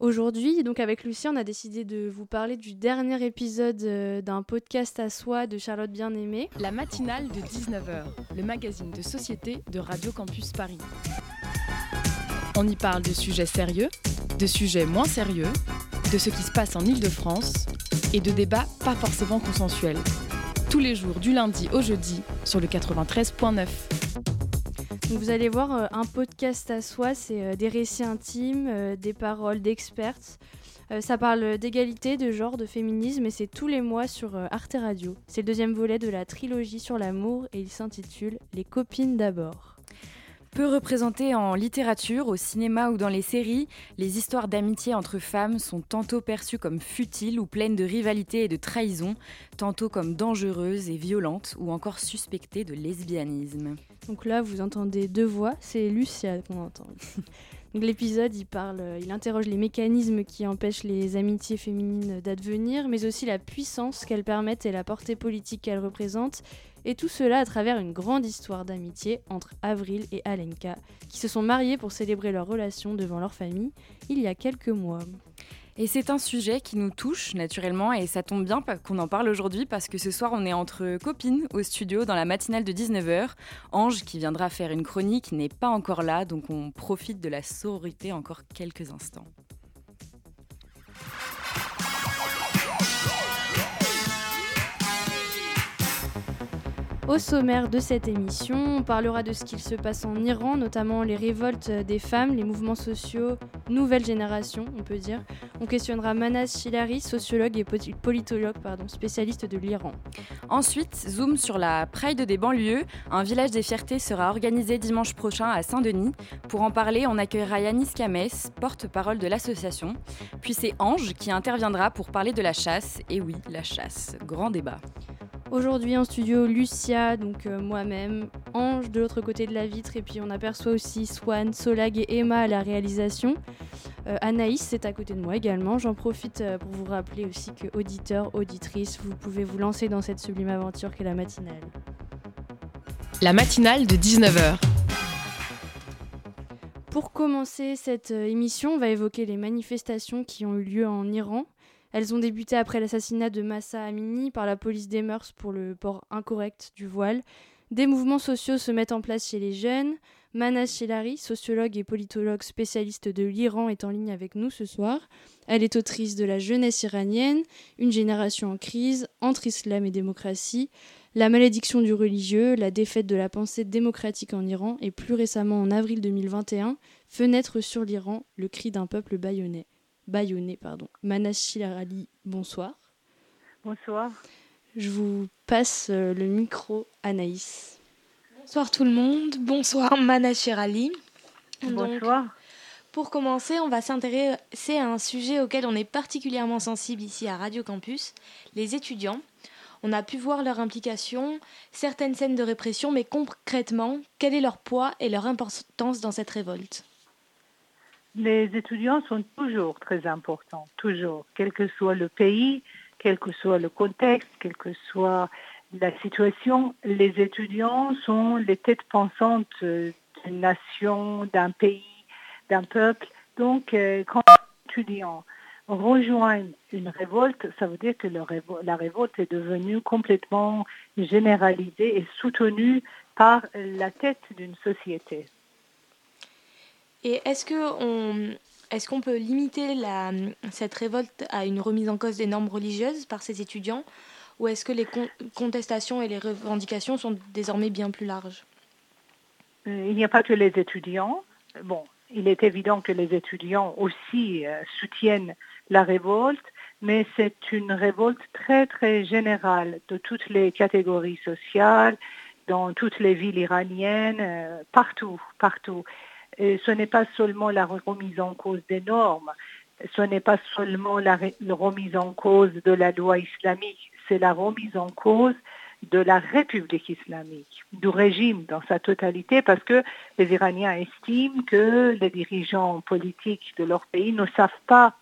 Aujourd'hui, donc avec Lucie, on a décidé de vous parler du dernier épisode euh, d'un podcast à soi de Charlotte Bien-Aimée. La matinale de 19h, le magazine de société de Radio Campus Paris. On y parle de sujets sérieux, de sujets moins sérieux, de ce qui se passe en Ile-de-France et de débats pas forcément consensuels. Tous les jours du lundi au jeudi sur le 93.9. vous allez voir euh, un podcast à soi, c'est euh, des récits intimes, euh, des paroles d'experts. ça parle d'égalité, de genre, de féminisme et c'est tous les mois sur Arte Radio. C'est le deuxième volet de la trilogie sur l'amour et il s'intitule Les copines d'abord. Peu représentées en littérature, au cinéma ou dans les séries, les histoires d'amitié entre femmes sont tantôt perçues comme futiles ou pleines de rivalité et de trahison, tantôt comme dangereuses et violentes ou encore suspectées de lesbianisme. Donc là, vous entendez deux voix, c'est Lucia qu'on entend. L'épisode, il parle, il interroge les mécanismes qui empêchent les amitiés féminines d'advenir, mais aussi la puissance qu'elles permettent et la portée politique qu'elles représentent, et tout cela à travers une grande histoire d'amitié entre Avril et Alenka, qui se sont mariés pour célébrer leur relation devant leur famille il y a quelques mois. Et c'est un sujet qui nous touche naturellement et ça tombe bien qu'on en parle aujourd'hui parce que ce soir on est entre copines au studio dans la matinale de 19h. Ange qui viendra faire une chronique n'est pas encore là donc on profite de la sororité encore quelques instants. Au sommaire de cette émission, on parlera de ce qu'il se passe en Iran, notamment les révoltes des femmes, les mouvements sociaux, nouvelle génération, on peut dire. On questionnera Manas Shilari, sociologue et politologue, spécialiste de l'Iran. Ensuite, zoom sur la Pride des banlieues. Un village des fiertés sera organisé dimanche prochain à Saint-Denis. Pour en parler, on accueillera Yanis Kames, porte-parole de l'association. Puis c'est Ange qui interviendra pour parler de la chasse. Et oui, la chasse, grand débat. Aujourd'hui en studio, Lucia, donc euh, moi-même, Ange de l'autre côté de la vitre, et puis on aperçoit aussi Swan, Solag et Emma à la réalisation. Euh, Anaïs, c'est à côté de moi également. J'en profite euh, pour vous rappeler aussi que auditeurs, auditrices, vous pouvez vous lancer dans cette sublime aventure qu'est la matinale. La matinale de 19h. Pour commencer cette émission, on va évoquer les manifestations qui ont eu lieu en Iran. Elles ont débuté après l'assassinat de Massa Amini par la police des mœurs pour le port incorrect du voile. Des mouvements sociaux se mettent en place chez les jeunes. Manas Shelari, sociologue et politologue spécialiste de l'Iran, est en ligne avec nous ce soir. Elle est autrice de La jeunesse iranienne, Une génération en crise, Entre islam et démocratie, La malédiction du religieux, La défaite de la pensée démocratique en Iran et plus récemment en avril 2021, Fenêtre sur l'Iran, le cri d'un peuple bayonnais. Bayonnais, pardon. Ali, bonsoir. Bonsoir. Je vous passe euh, le micro, Anaïs. Bonsoir tout le monde. Bonsoir Ali. Bonsoir. pour commencer, on va s'intéresser à un sujet auquel on est particulièrement sensible ici à Radio Campus, les étudiants. On a pu voir leur implication, certaines scènes de répression, mais concrètement, quel est leur poids et leur importance dans cette révolte? Les étudiants sont toujours très importants, toujours, quel que soit le pays, quel que soit le contexte, quelle que soit la situation, les étudiants sont les têtes pensantes d'une nation, d'un pays, d'un peuple. Donc, euh, quand les étudiants rejoignent une révolte, ça veut dire que la révolte est devenue complètement généralisée et soutenue par la tête d'une société. Et est-ce qu'on peut limiter cette révolte à une remise en cause des normes religieuses par ces étudiants? Ou est-ce que les contestations et les revendications sont désormais bien plus larges? Euh, Il n'y a pas que les étudiants. Bon, il est évident que les étudiants aussi euh, soutiennent la révolte, mais c'est une révolte très très générale de toutes les catégories sociales, dans toutes les villes iraniennes, euh, partout, partout ce n'est pas seulement la remise en cause des normes, ce n'est pas seulement la, remise en cause de la loi islamique, c'est la remise en cause de la République islamique, du régime dans sa totalité, parce que les Iraniens estiment que les dirigeants politiques de leur pays ne savent pas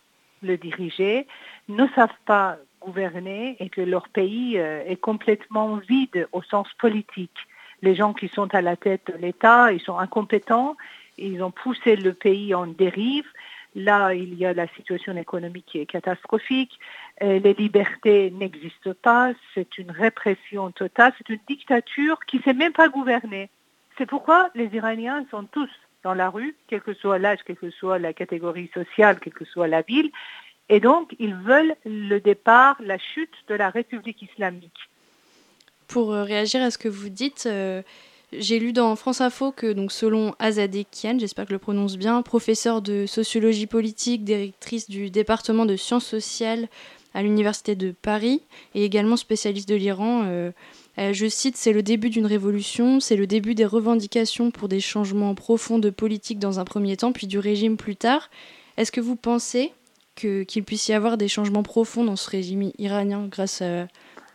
le diriger, ne savent pas gouverner et que leur pays euh, est complètement vide au sens politique. Les gens qui sont à la tête de l'État, ils sont incompétents ils ont poussé le pays en dérive. Là, il y a la situation économique qui est catastrophique. Euh, les libertés n'existent pas. C'est une répression totale. C'est une dictature qui ne sait même pas gouverner. C'est pourquoi les Iraniens sont tous dans la rue, quel que soit l'âge, quelle que soit la catégorie sociale, quelle que soit la ville. Et donc, ils veulent le départ, la chute de la République islamique. Pour euh, réagir à ce que vous dites, euh, j'ai lu dans France Info que, donc, selon Azadeh Kian, j'espère que je le prononce bien, professeur de sociologie politique, directrice du département de sciences sociales à l'Université de Paris et également spécialiste de l'Iran, euh, je cite, c'est le début d'une révolution, c'est le début des revendications pour des changements profonds de politique dans un premier temps, puis du régime plus tard. Est-ce que vous pensez qu'il puisse y avoir des changements profonds dans ce régime iranien grâce à,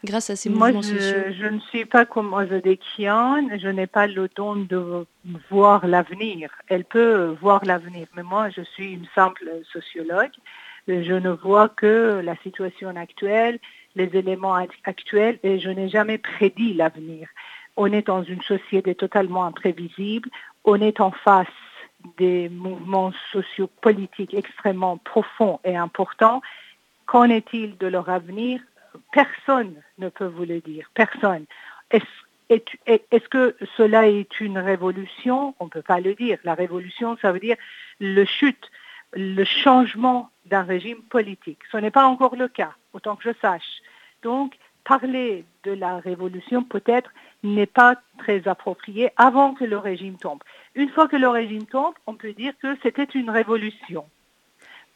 grâce à ces mouvements je, sociaux Je ne suis pas comme Ozadekian, je n'ai pas le don de voir l'avenir. Elle peut voir l'avenir, mais moi je suis une simple sociologue. Je ne vois que la situation actuelle, les éléments actuels et je n'ai jamais prédit l'avenir. On est dans une société totalement imprévisible, on est en face des mouvements sociopolitiques extrêmement profonds et importants. Qu'en est-il de leur avenir? Personne ne peut vous le dire, personne. Est-ce que cela est une révolution? On ne peut pas le dire. La révolution, ça veut dire le chute, le changement d'un régime politique. Ce n'est pas encore le cas, autant que je sache. Donc, parler de la révolution peut-être n'est pas très approprié avant que le régime tombe. Une fois que le régime tombe, on peut dire que c'était une révolution.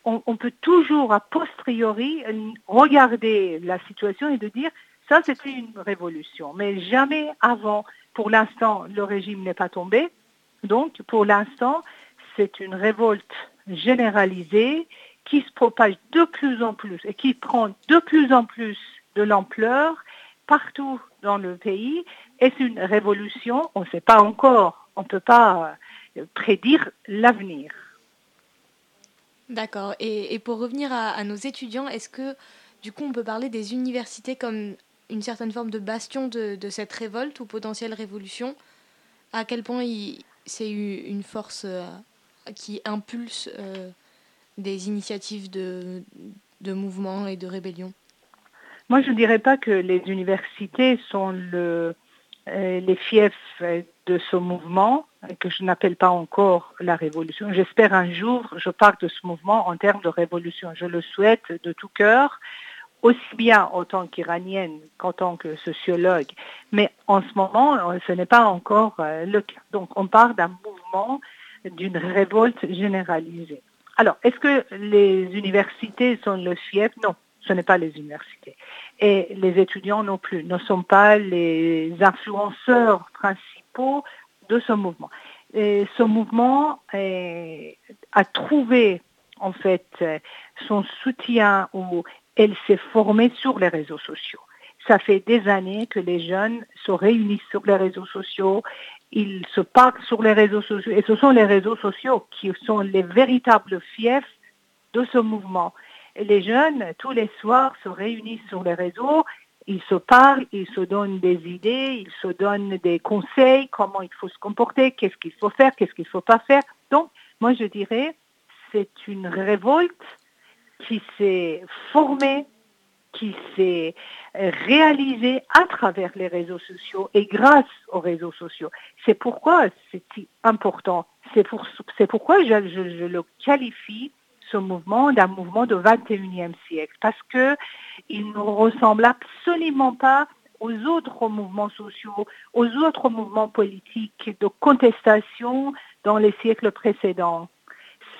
On, peut toujours a posteriori regarder la situation et de dire ça c'était une révolution, mais jamais avant. Pour l'instant, le régime n'est pas tombé. Donc, pour l'instant, c'est une révolte généralisée qui se propage de plus en plus et qui prend de plus en plus de l'ampleur partout dans le pays. Est-ce une révolution On ne sait pas encore. On ne peut pas prédire l'avenir. D'accord. Et, pour revenir à, nos étudiants, est-ce que du coup on peut parler des universités comme une certaine forme de bastion de, cette révolte ou potentielle révolution? À quel point c'est une force euh, qui impulse euh, des initiatives de, de mouvement et de rébellion moi, je ne dirais pas que les universités sont euh, les fiefs de ce mouvement, que je n'appelle pas encore la révolution. J'espère un jour, je parle de ce mouvement en termes de révolution. Je le souhaite de tout cœur, aussi bien en tant qu'iranienne qu'en tant que sociologue. Mais en ce moment, ce n'est pas encore euh, le cas. Donc, on parle d'un mouvement, d'une révolte généralisée. Alors, est-ce que les universités sont le fief? Non ce n'est pas les universités. Et les étudiants non plus ne sont pas les influenceurs principaux de ce mouvement. Ce mouvement a trouvé en fait son soutien ou elle s'est formée sur les réseaux sociaux. Ça fait des années que les jeunes se réunissent sur les réseaux sociaux, ils se parlent sur les réseaux sociaux et ce sont les réseaux sociaux qui sont les véritables fiefs de ce mouvement les jeunes, tous les soirs, se réunissent sur les réseaux, ils se parlent, ils se donnent des idées, ils se donnent des conseils, comment il faut se comporter, qu'est-ce qu'il faut faire, qu'est-ce qu'il ne faut pas faire. Donc, moi, je dirais, c'est une révolte qui s'est formée, qui s'est réalisée à travers les réseaux sociaux et grâce aux réseaux sociaux. C'est pourquoi c'est important. C'est pour, pourquoi je, le qualifie ce mouvement d'un mouvement du 21e siècle parce qu'il ne ressemble absolument pas aux autres mouvements sociaux, aux autres mouvements politiques de contestation dans les siècles précédents.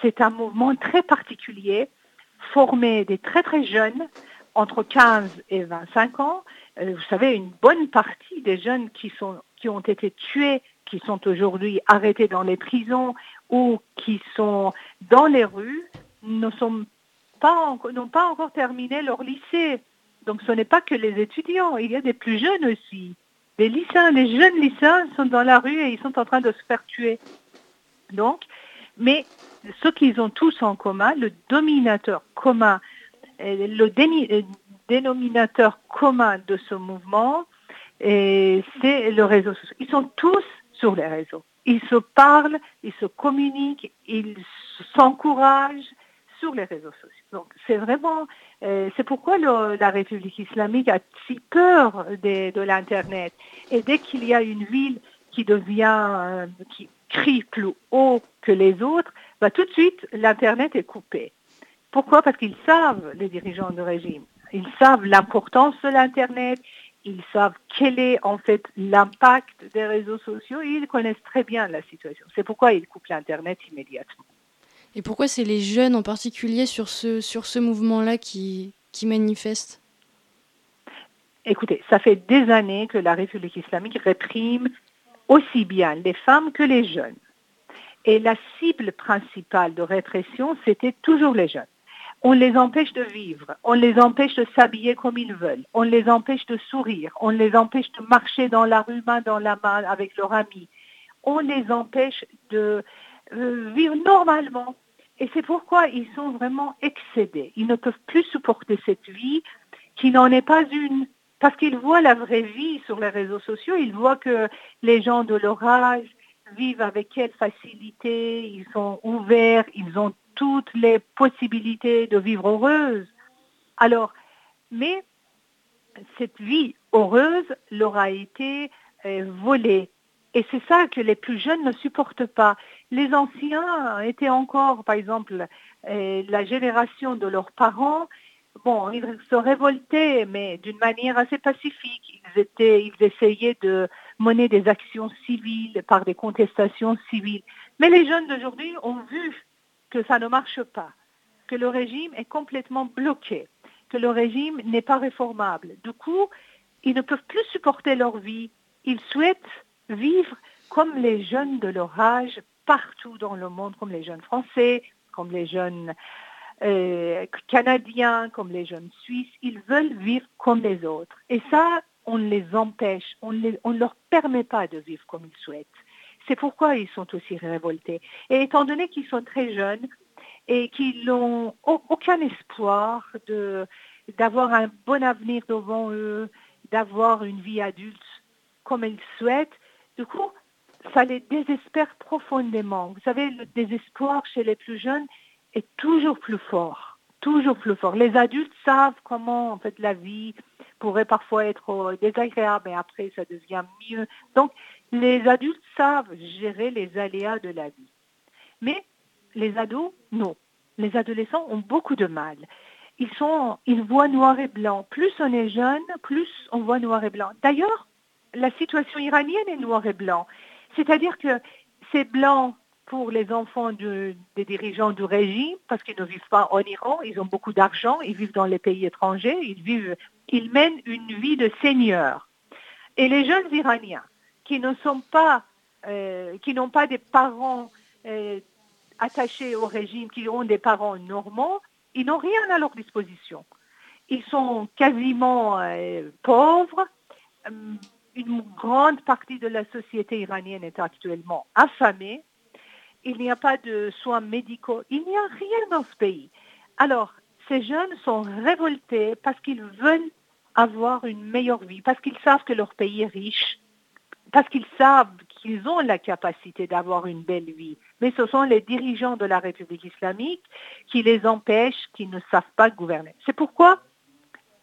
C'est un mouvement très particulier, formé des très très jeunes, entre 15 et 25 ans. Euh, vous savez, une bonne partie des jeunes qui, sont, qui ont été tués, qui sont aujourd'hui arrêtés dans les prisons ou qui sont dans les rues, n'ont pas encore terminé leur lycée. Donc ce n'est pas que les étudiants, il y a des plus jeunes aussi. Les lycéens, les jeunes lycéens sont dans la rue et ils sont en train de se faire tuer. Donc, mais ce qu'ils ont tous en commun, le dominateur commun, euh, le euh, dénominateur commun de ce mouvement, c'est le réseau social. Ils sont tous sur les réseaux. Ils se parlent, ils se communiquent, ils s'encouragent, sur les réseaux sociaux. Donc c'est vraiment, euh, c'est pourquoi la République islamique a si peur de, l'Internet. Et dès qu'il y a une ville qui devient, euh, qui crie plus haut que les autres, bah, tout de suite l'Internet est coupé. Pourquoi? Parce qu'ils savent, les dirigeants du régime, ils savent l'importance de l'Internet, ils savent quel est en fait l'impact des réseaux sociaux et ils connaissent très bien la situation. C'est pourquoi ils coupent l'Internet immédiatement. Et pourquoi c'est les jeunes en particulier sur ce, sur ce mouvement-là qui, qui manifestent? Écoutez, ça fait des années que la République islamique réprime aussi bien les femmes que les jeunes. Et la cible principale de répression, c'était toujours les jeunes. On les empêche de vivre, on les empêche de s'habiller comme ils veulent, on les empêche de sourire, on les empêche de marcher dans la rue main dans la main avec leurs amis, on les empêche de euh, vivre normalement. Et c'est pourquoi ils sont vraiment excédés. Ils ne peuvent plus supporter cette vie qui n'en est pas une. Parce qu'ils voient la vraie vie sur les réseaux sociaux, ils voient que les gens de leur âge vivent avec quelle facilité, ils sont ouverts, ils ont toutes les possibilités de vivre heureuse. Alors, mais cette vie heureuse leur a été euh, volée. Et c'est ça que les plus jeunes ne supportent pas. Les anciens étaient encore, par exemple, euh, la génération de leurs parents, bon, ils se révoltaient, mais d'une manière assez pacifique. Ils, ils essayaient de mener des actions civiles par des contestations civiles. Mais les jeunes d'aujourd'hui ont vu que ça ne marche pas, que le régime est complètement bloqué, que le régime n'est pas réformable. Du coup, ils ne peuvent plus supporter leur vie. Ils souhaitent vivre comme les jeunes de leur âge partout dans le monde, comme les jeunes français, comme les jeunes euh, canadiens, comme les jeunes suisses. Ils veulent vivre comme les autres. Et ça, on les empêche, on ne leur permet pas de vivre comme ils souhaitent. C'est pourquoi ils sont aussi révoltés. Et étant donné qu'ils sont très jeunes et qu'ils n'ont aucun espoir d'avoir un bon avenir devant eux, d'avoir une vie adulte comme ils souhaitent, du coup, ça les désespère profondément. Vous savez, le désespoir chez les plus jeunes est toujours plus fort, toujours plus fort. Les adultes savent comment en fait la vie pourrait parfois être désagréable, mais après ça devient mieux. Donc les adultes savent gérer les aléas de la vie. Mais les ados, non. Les adolescents ont beaucoup de mal. Ils, sont, ils voient noir et blanc. Plus on est jeune, plus on voit noir et blanc. D'ailleurs, la situation iranienne est noir et blanc. C'est-à-dire que c'est blanc pour les enfants des dirigeants du régime parce qu'ils ne vivent pas en Iran, ils ont beaucoup d'argent, ils vivent dans les pays étrangers, ils, vivent, ils mènent une vie de seigneur. Et les jeunes Iraniens, qui ne sont pas, euh, qui n'ont pas des parents euh, attachés au régime, qui ont des parents normands, ils n'ont rien à leur disposition. Ils sont quasiment euh, pauvres. Une grande partie de la société iranienne est actuellement affamée. Il n'y a pas de soins médicaux. Il n'y a rien dans ce pays. Alors, ces jeunes sont révoltés parce qu'ils veulent avoir une meilleure vie, parce qu'ils savent que leur pays est riche, parce qu'ils savent qu'ils ont la capacité d'avoir une belle vie. Mais ce sont les dirigeants de la République islamique qui les empêchent, qui ne savent pas gouverner. C'est pourquoi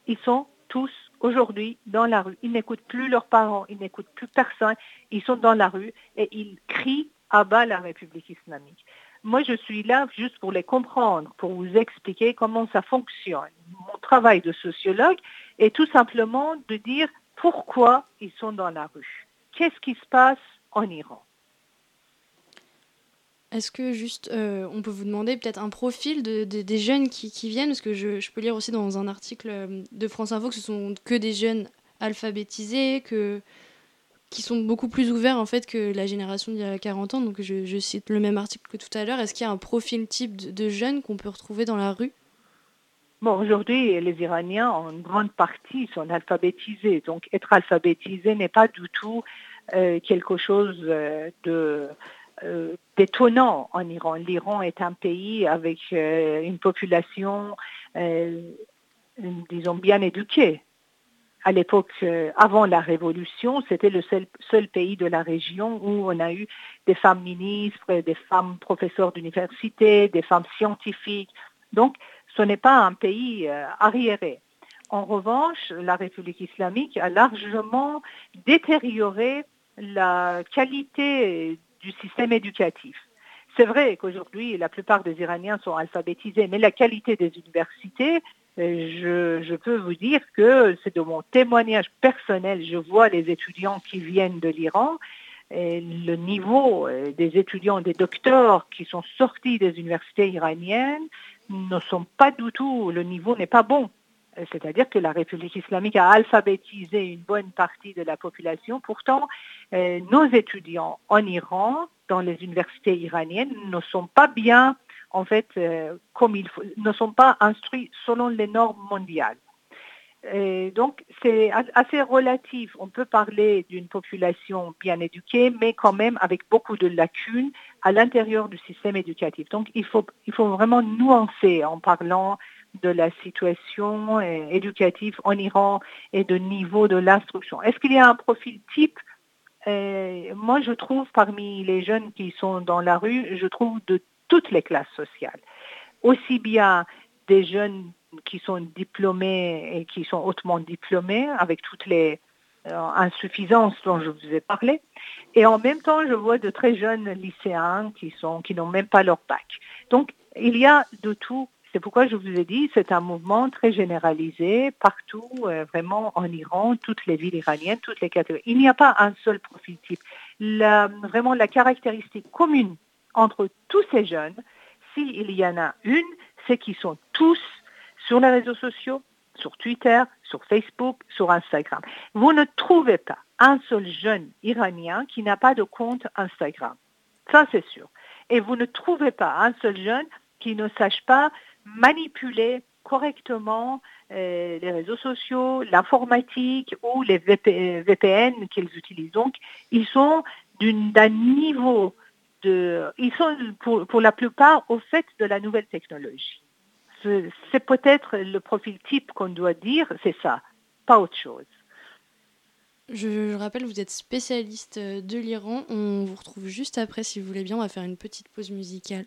ils sont tous aujourd'hui dans la rue. Ils n'écoutent plus leurs parents, ils n'écoutent plus personne. Ils sont dans la rue et ils crient à bas la République islamique. Moi, je suis là juste pour les comprendre, pour vous expliquer comment ça fonctionne. Mon travail de sociologue est tout simplement de dire pourquoi ils sont dans la rue qu'est-ce qui se passe en Iran? Est-ce que juste, euh, on peut vous demander peut-être un profil de, des jeunes qui, viennent? Parce que je, peux lire aussi dans un article euh, de France Info que ce sont que des jeunes alphabétisés, qui sont beaucoup plus ouverts en fait que la génération d'il y a 40 ans. Donc je, cite le même article que tout à l'heure. Est-ce qu'il y a un profil type de, jeunes qu'on peut retrouver dans la rue? Bon, aujourd'hui, les Iraniens, en grande partie, sont alphabétisés. Donc, être alphabétisé n'est pas du tout euh, quelque chose de euh, d'étonnant en Iran. L'Iran est un pays avec une population, disons, bien éduquée. À l'époque, avant la Révolution, c'était le seul, pays de la région où on a eu des femmes ministres, des femmes professeurs d'université, des femmes scientifiques, Donc, ce n'est pas un pays arriéré. En revanche, la République islamique a largement détérioré la qualité du système éducatif. C'est vrai qu'aujourd'hui, la plupart des Iraniens sont alphabétisés, mais la qualité des universités, euh, je, peux vous dire que c'est de mon témoignage personnel, je vois les étudiants qui viennent de l'Iran, le niveau euh, des étudiants, des docteurs qui sont sortis des universités iraniennes ne sont pas du tout, le niveau n'est pas bon. C'est-à-dire que la République islamique a alphabétisé une bonne partie de la population. Pourtant, euh, nos étudiants en Iran, dans les universités iraniennes, ne sont pas bien, en fait, euh, comme il faut, ne sont pas instruits selon les normes mondiales. Et donc, c'est assez relatif. On peut parler d'une population bien éduquée, mais quand même avec beaucoup de lacunes à l'intérieur du système éducatif. Donc, il faut, il faut vraiment nuancer en parlant de la situation euh, éducative en Iran et de niveau de l'instruction. Est-ce qu'il y a un profil type? Euh, Moi, je trouve parmi les jeunes qui sont dans la rue, je trouve de toutes les classes sociales. Aussi bien des jeunes qui sont diplômés et qui sont hautement diplômés avec toutes les euh, insuffisances dont je vous ai parlé. Et en même temps, je vois de très jeunes lycéens qui sont qui n'ont même pas leur bac. Donc, il y a de tout c'est pourquoi je vous ai dit, c'est un mouvement très généralisé partout, euh, vraiment en Iran, toutes les villes iraniennes, toutes les catégories. Il n'y a pas un seul profil type. vraiment, la caractéristique commune entre tous ces jeunes, s'il y en a une, c'est qu'ils sont tous sur les réseaux sociaux, sur Twitter, sur Facebook, sur Instagram. Vous ne trouvez pas un seul jeune iranien qui n'a pas de compte Instagram. Ça, c'est sûr. Et vous ne trouvez pas un seul jeune qui ne sache pas manipuler correctement euh, les réseaux sociaux, l'informatique ou les VPN qu'ils utilisent. Donc, ils sont d'un niveau de... Ils sont pour, pour la plupart au fait de la nouvelle technologie. C'est peut-être le profil type qu'on doit dire, c'est ça, pas autre chose. Je, rappelle, vous êtes spécialiste de l'Iran. On vous retrouve juste après, si vous voulez bien. On va faire une petite pause musicale.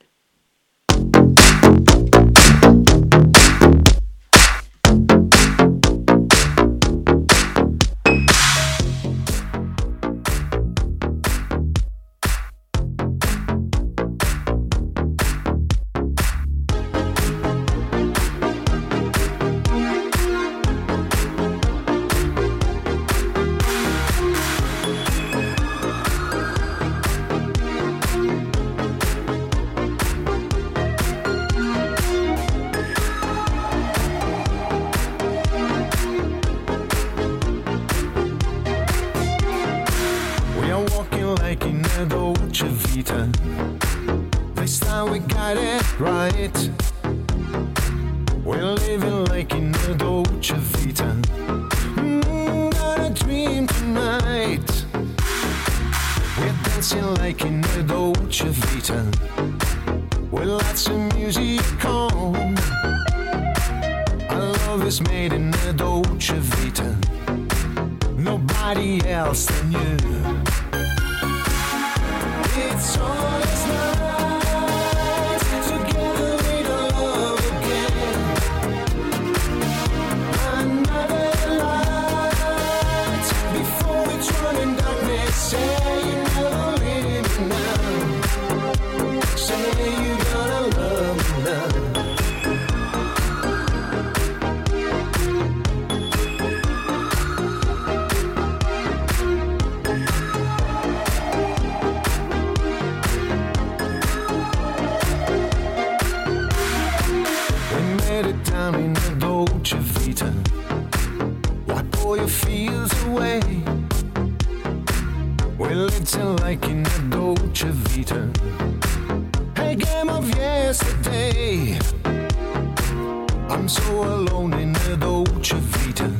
I'm so alone in the Dolce Vita.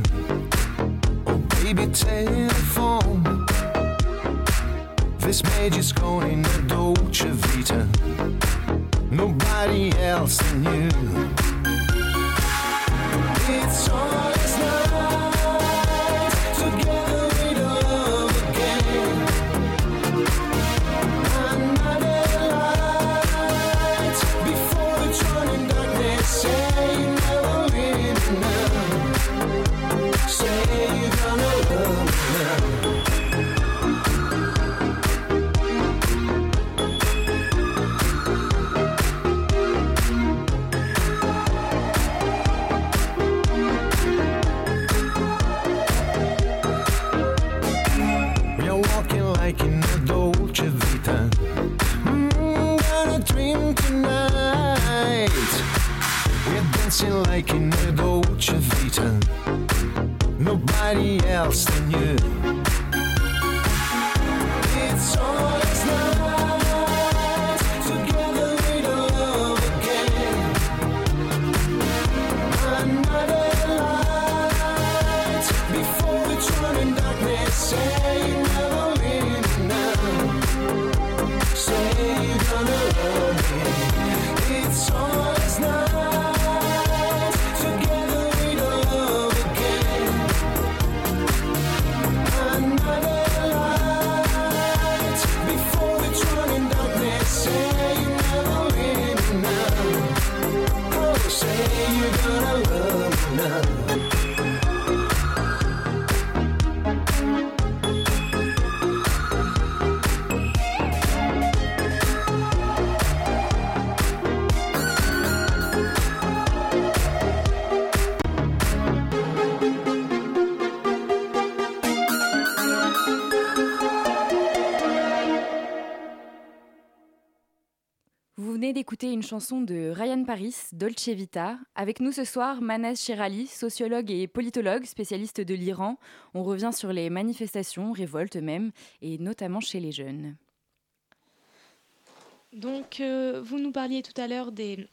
Oh, baby, telephone. This page is gone in the Dolce Vita. Nobody else than you. It's all. Chanson de Ryan Paris, Dolce Vita. Avec nous ce soir, Manaz Shirali, sociologue et politologue, spécialiste de l'Iran. On revient sur les manifestations, révoltes même, et notamment chez les jeunes. Donc, euh, vous nous parliez tout à l'heure des,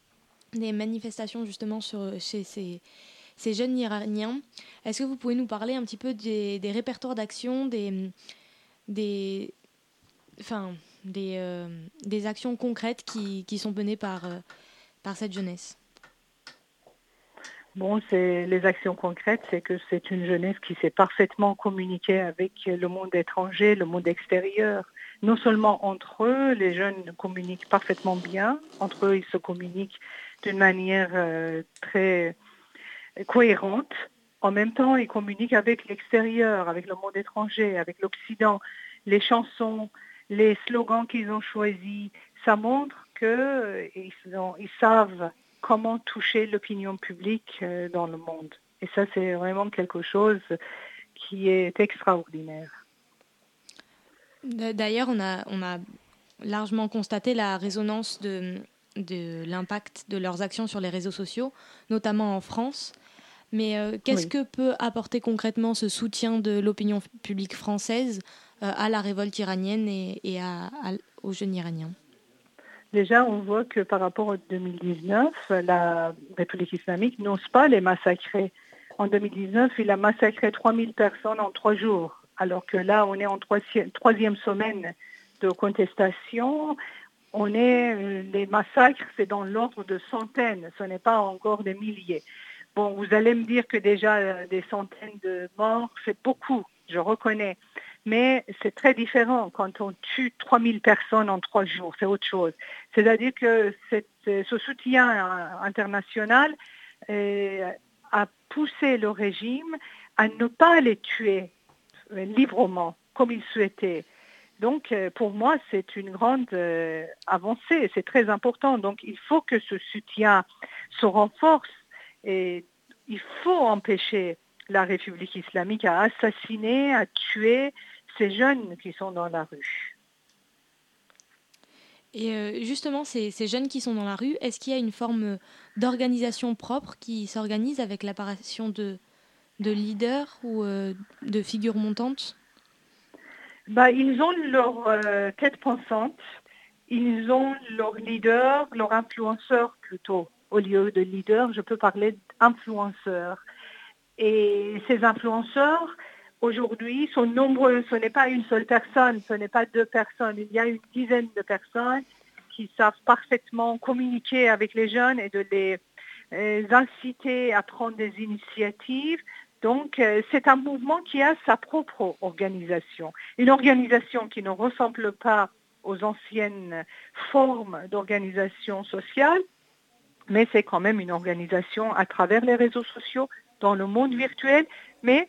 des manifestations justement sur, chez ces, ces jeunes Iraniens. Est-ce que vous pouvez nous parler un petit peu des, des répertoires d'action, des, des, enfin, des, euh, des actions concrètes qui, qui sont menées par, euh, par cette jeunesse Bon, c'est les actions concrètes, c'est que c'est une jeunesse qui sait parfaitement communiquer avec le monde étranger, le monde extérieur. Non seulement entre eux, les jeunes communiquent parfaitement bien, entre eux ils se communiquent d'une manière euh, très cohérente. En même temps, ils communiquent avec l'extérieur, avec le monde étranger, avec l'Occident. Les chansons, les slogans qu'ils ont choisis, ça montre qu'ils ils savent comment toucher l'opinion publique euh, dans le monde. Et ça, c'est vraiment quelque chose qui est extraordinaire. D'ailleurs, on a, on a largement constaté la résonance de, de l'impact de leurs actions sur les réseaux sociaux, notamment en France. Mais euh, qu'est-ce Oui. que peut apporter concrètement ce soutien de l'opinion publique française euh, à la révolte iranienne et, à- aux jeunes iraniens Déjà, on voit que par rapport à 2019, la République islamique n'ose pas les massacrer. En 2019, il a massacré 3000 personnes en trois jours, alors que là, on est en troisième, troisième semaine de contestation. On est, euh, les massacres, c'est dans l'ordre de centaines, ce n'est pas encore des milliers. Bon, vous allez me dire que déjà euh, des centaines de morts, c'est beaucoup, je reconnais. Mais c'est très différent quand on tue 3000 personnes en trois jours, c'est autre chose. C'est-à-dire que ce soutien euh, international euh, a poussé le régime à ne pas les tuer euh, librement comme il souhaitait. Donc, pour moi, c'est une grande avancée, c'est très important. Donc, il faut que ce soutien se renforce et il faut empêcher la République islamique à assassiner, à tuer ces jeunes qui sont dans la rue. Et euh, justement, ces, ces jeunes qui sont dans la rue, est-ce qu'il y a une forme d'organisation propre qui s'organise avec l'apparition de, de leaders ou euh, de figures montantes? Bah, ils ont leur euh, tête pensante, ils ont leur leader, leur influenceur plutôt. Au lieu de leader, je peux parler d'influenceurs. Et ces influenceurs, aujourd'hui, sont nombreux. Ce n'est pas une seule personne, ce n'est pas deux personnes. Il y a une dizaine de personnes qui savent parfaitement communiquer avec les jeunes et de les euh, inciter à prendre des initiatives. Donc, euh, c'est un mouvement qui a sa propre organisation. Une organisation qui ne ressemble pas aux anciennes formes d'organisation sociale, mais c'est quand même une organisation à travers les réseaux sociaux, dans le monde virtuel, mais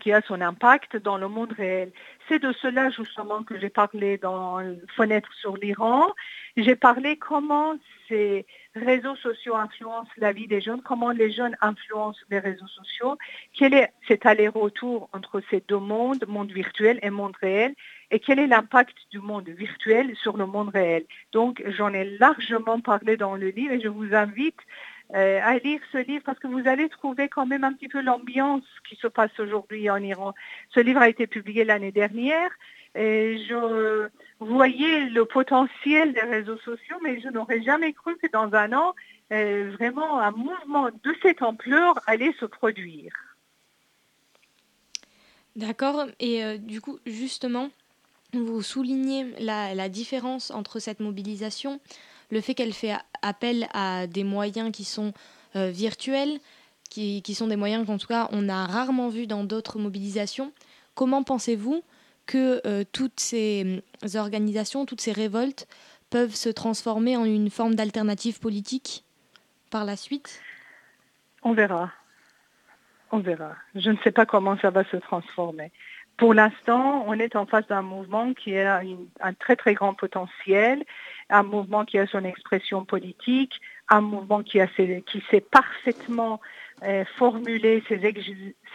qui a son impact dans le monde réel. C'est de cela justement que j'ai parlé dans Fenêtre sur l'Iran. J'ai parlé comment ces réseaux sociaux influencent la vie des jeunes, comment les jeunes influencent les réseaux sociaux, quel est cet aller-retour entre ces deux mondes, monde virtuel et monde réel, et quel est l'impact du monde virtuel sur le monde réel? Donc j'en ai largement parlé dans le livre et je vous invite euh, à lire ce livre parce que vous allez trouver quand même un petit peu l'ambiance qui se passe aujourd'hui en Iran. Ce livre a été publié l'année dernière et je voyais le potentiel des réseaux sociaux, mais je n'aurais jamais cru que dans un an, euh, vraiment un mouvement de cette ampleur allait se produire. D'accord. Et euh, du coup, justement, vous soulignez la, la différence entre cette mobilisation, le fait qu'elle fait appel à des moyens qui sont euh, virtuels, qui, qui sont des moyens qu'en tout cas on a rarement vus dans d'autres mobilisations. Comment pensez-vous que euh, toutes ces euh, organisations, toutes ces révoltes peuvent se transformer en une forme d'alternative politique par la suite? On verra. On verra. Je ne sais pas comment ça va se transformer. Pour l'instant, on est en face d'un mouvement qui a un très très grand potentiel, un mouvement qui a son expression politique, un mouvement qui, a qui sait parfaitement euh, formuler ses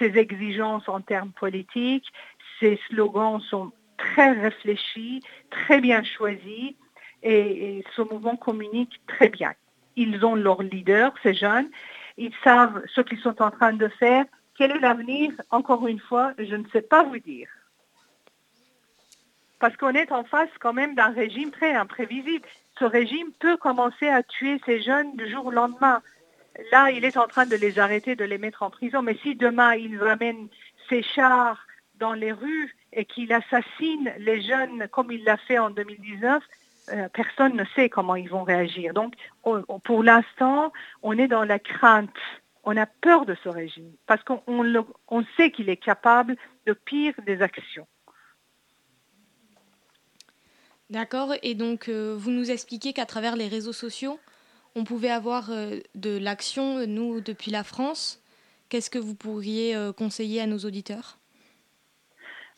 exigences en termes politiques. Ses slogans sont très réfléchis, très bien choisis et, et ce mouvement communique très bien. Ils ont leur leader, ces jeunes, ils savent ce qu'ils sont en train de faire. Quel est l'avenir? Encore une fois, je ne sais pas vous dire. Parce qu'on est en face quand même d'un régime très imprévisible. Ce régime peut commencer à tuer ces jeunes du jour au lendemain. Là, il est en train de les arrêter, de les mettre en prison. Mais si demain, il ramène ses chars dans les rues et qu'il assassine les jeunes comme il l'a fait en 2019, euh, personne ne sait comment ils vont réagir. Donc, on- on- pour l'instant, on est dans la crainte. On a peur de ce régime parce qu'on sait qu'il est capable de pire des actions. D'accord. Et donc, euh, vous nous expliquez qu'à travers les réseaux sociaux, on pouvait avoir euh, de l'action, nous, depuis la France. Qu'est-ce que vous pourriez euh, conseiller à nos auditeurs?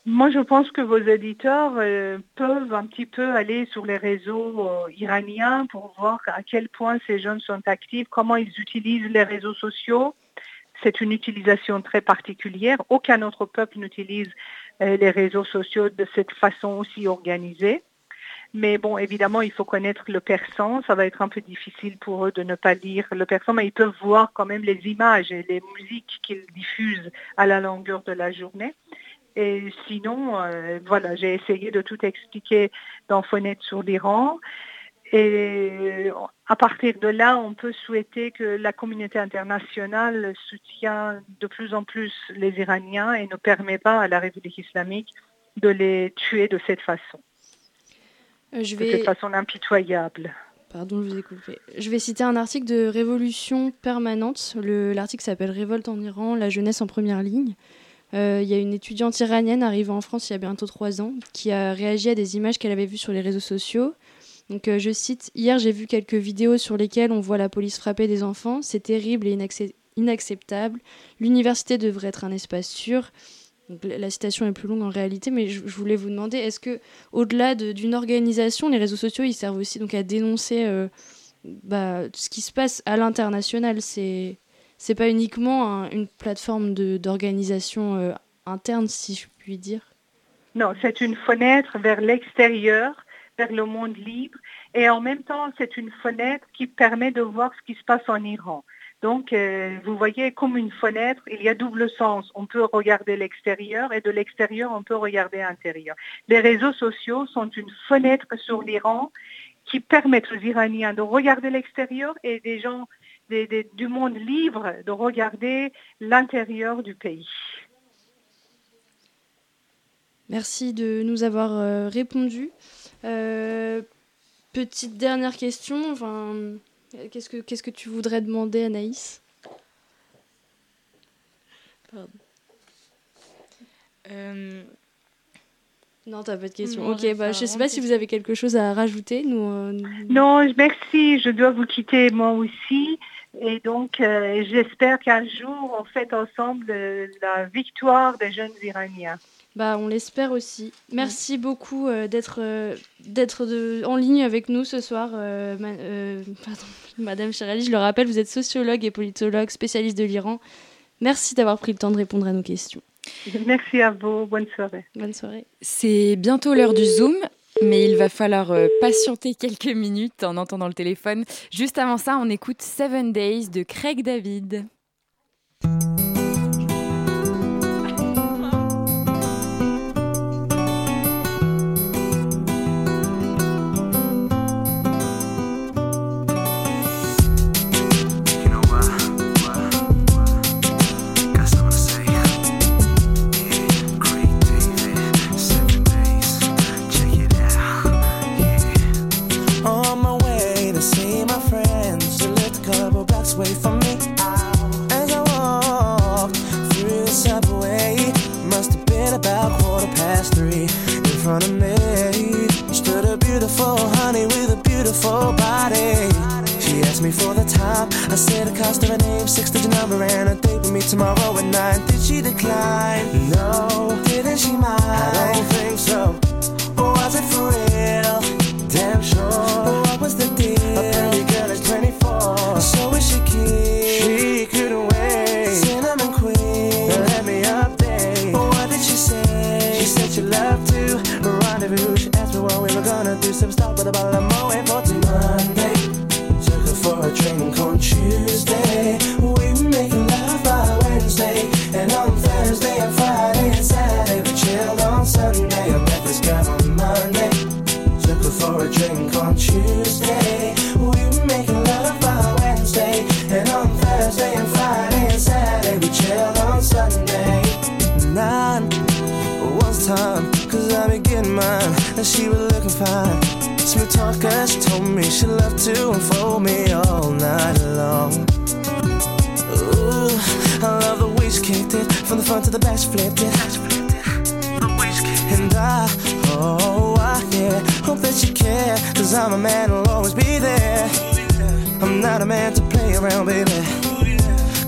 Moi, je pense que vos éditeurs euh, peuvent un petit peu aller sur les réseaux iraniens pour voir à quel point ces jeunes sont actifs, comment ils utilisent les réseaux sociaux. C'est une utilisation très particulière. Aucun autre peuple n'utilise les réseaux sociaux de cette façon aussi organisée. Mais bon, évidemment, il faut connaître le persan. Ça va être un peu difficile pour eux de ne pas lire le persan, mais ils peuvent voir quand même les images et les musiques qu'ils diffusent à la longueur de la journée. Et sinon, euh, voilà, j'ai essayé de tout expliquer dans Fenêtre sur l'Iran. Et à partir de là, on peut souhaiter que la communauté internationale soutienne de plus en plus les Iraniens et ne permet pas à la République islamique de les tuer de cette façon, Euh, je de vais... cette façon impitoyable. Pardon, je vous ai coupé. Je vais citer un article de Révolution permanente. Le- L'article s'appelle Révolte en Iran, la jeunesse en première ligne. Euh, Il y a une étudiante iranienne arrivée en France il y a bientôt trois ans qui a réagi à des images qu'elle avait vues sur les réseaux sociaux. Donc, euh, je cite Hier, j'ai vu quelques vidéos sur lesquelles on voit la police frapper des enfants. C'est terrible et inaccep- inacceptable. L'université devrait être un espace sûr. La citation est plus longue en réalité, mais je, voulais vous demander est-ce que au-delà de- d'une organisation, les réseaux sociaux, ils servent aussi donc à dénoncer euh, bah, ce qui se passe à l'international? C'est c'est pas uniquement un- une plateforme d'organisation euh, interne, si je puis dire? Non, c'est une fenêtre vers l'extérieur, vers le monde libre, et en même temps, c'est une fenêtre qui permet de voir ce qui se passe en Iran. Donc, euh, vous voyez, comme une fenêtre, il y a double sens. On peut regarder l'extérieur et de l'extérieur, on peut regarder l'intérieur. Les réseaux sociaux sont une fenêtre sur l'Iran qui permettent aux Iraniens de regarder l'extérieur et des gens du monde libre de regarder l'intérieur du pays. Merci de nous avoir euh, répondu. Euh, petite dernière question. Enfin, qu'est-ce que qu'est-ce que tu voudrais demander, Anaïs? Euh, Non, t'as pas de question. Non, ok, bah, je sais pas si vous avez quelque chose à rajouter. Nous, euh, nous- Non, merci. Je dois vous quitter moi aussi. Et donc, euh, j'espère qu'un jour, on fête ensemble euh, la victoire des jeunes Iraniens. Bah, on l'espère aussi. Merci beaucoup euh, d'être euh, d'être en ligne avec nous ce soir, euh, ma- euh, pardon, Madame Chirali. Je le rappelle, vous êtes sociologue et politologue, spécialiste de l'Iran. Merci d'avoir pris le temps de répondre à nos questions. Merci à vous. Bonne soirée. Bonne soirée. C'est bientôt l'heure du Zoom. Mais il va falloir patienter quelques minutes en entendant le téléphone. Juste avant ça, on écoute Seven Days de Craig David. Front of me stood a beautiful honey with a beautiful body. She asked me for the time. I said the cost of her name, six digit number, and a date with me tomorrow at nine. Did she decline? No. Didn't she mind? I don't think so. Was it for real? Till Monday. Took her for a drink on Tuesday. We were making love by Wednesday. And on Thursday and Friday and Saturday, we chilled on Sunday. I met this on Monday. Took her for a drink on Tuesday. We were making love by Wednesday. And on Thursday and Friday and Saturday, we chilled on Sunday. Nine cause I be getting mine. And she was looking fine. Smooth talker, she told me she loved to unfold me all night long. Ooh, I love the way she kicked it. From the front to the back, she flipped it. And I, oh, I, yeah, hope that you care. Cause I'm a man who'll always be there. I'm not a man to play around, baby.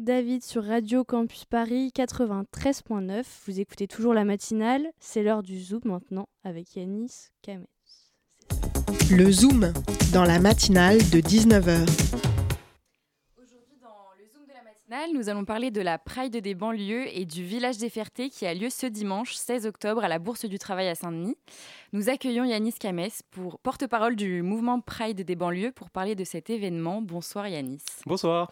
David sur Radio Campus Paris 93.9. Vous écoutez toujours la matinale. C'est l'heure du Zoom maintenant avec Yanis Kames. Le Zoom, dans la matinale de 19h. Aujourd'hui, dans le Zoom de la matinale, nous allons parler de la Pride des banlieues et du Village des Fertés qui a lieu ce dimanche 16 octobre à la Bourse du Travail à Saint-Denis. Nous accueillons Yanis Kames, pour porte-parole du mouvement Pride des banlieues, pour parler de cet événement. Bonsoir Yanis. Bonsoir.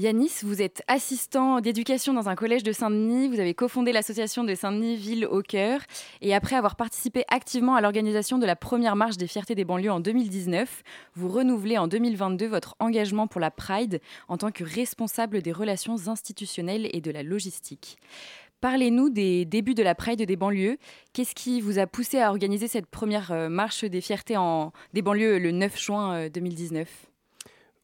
Yanis, vous êtes assistant d'éducation dans un collège de Saint-Denis. Vous avez cofondé l'association de Saint-Denis Ville au cœur. Et après avoir participé activement à l'organisation de la première marche des fiertés des banlieues en 2019, vous renouvelez en 2022 votre engagement pour la Pride en tant que responsable des relations institutionnelles et de la logistique. Parlez-nous des débuts de la Pride des banlieues. Qu'est-ce qui vous a poussé à organiser cette première euh, marche des fiertés en, des banlieues le 9 juin euh, 2019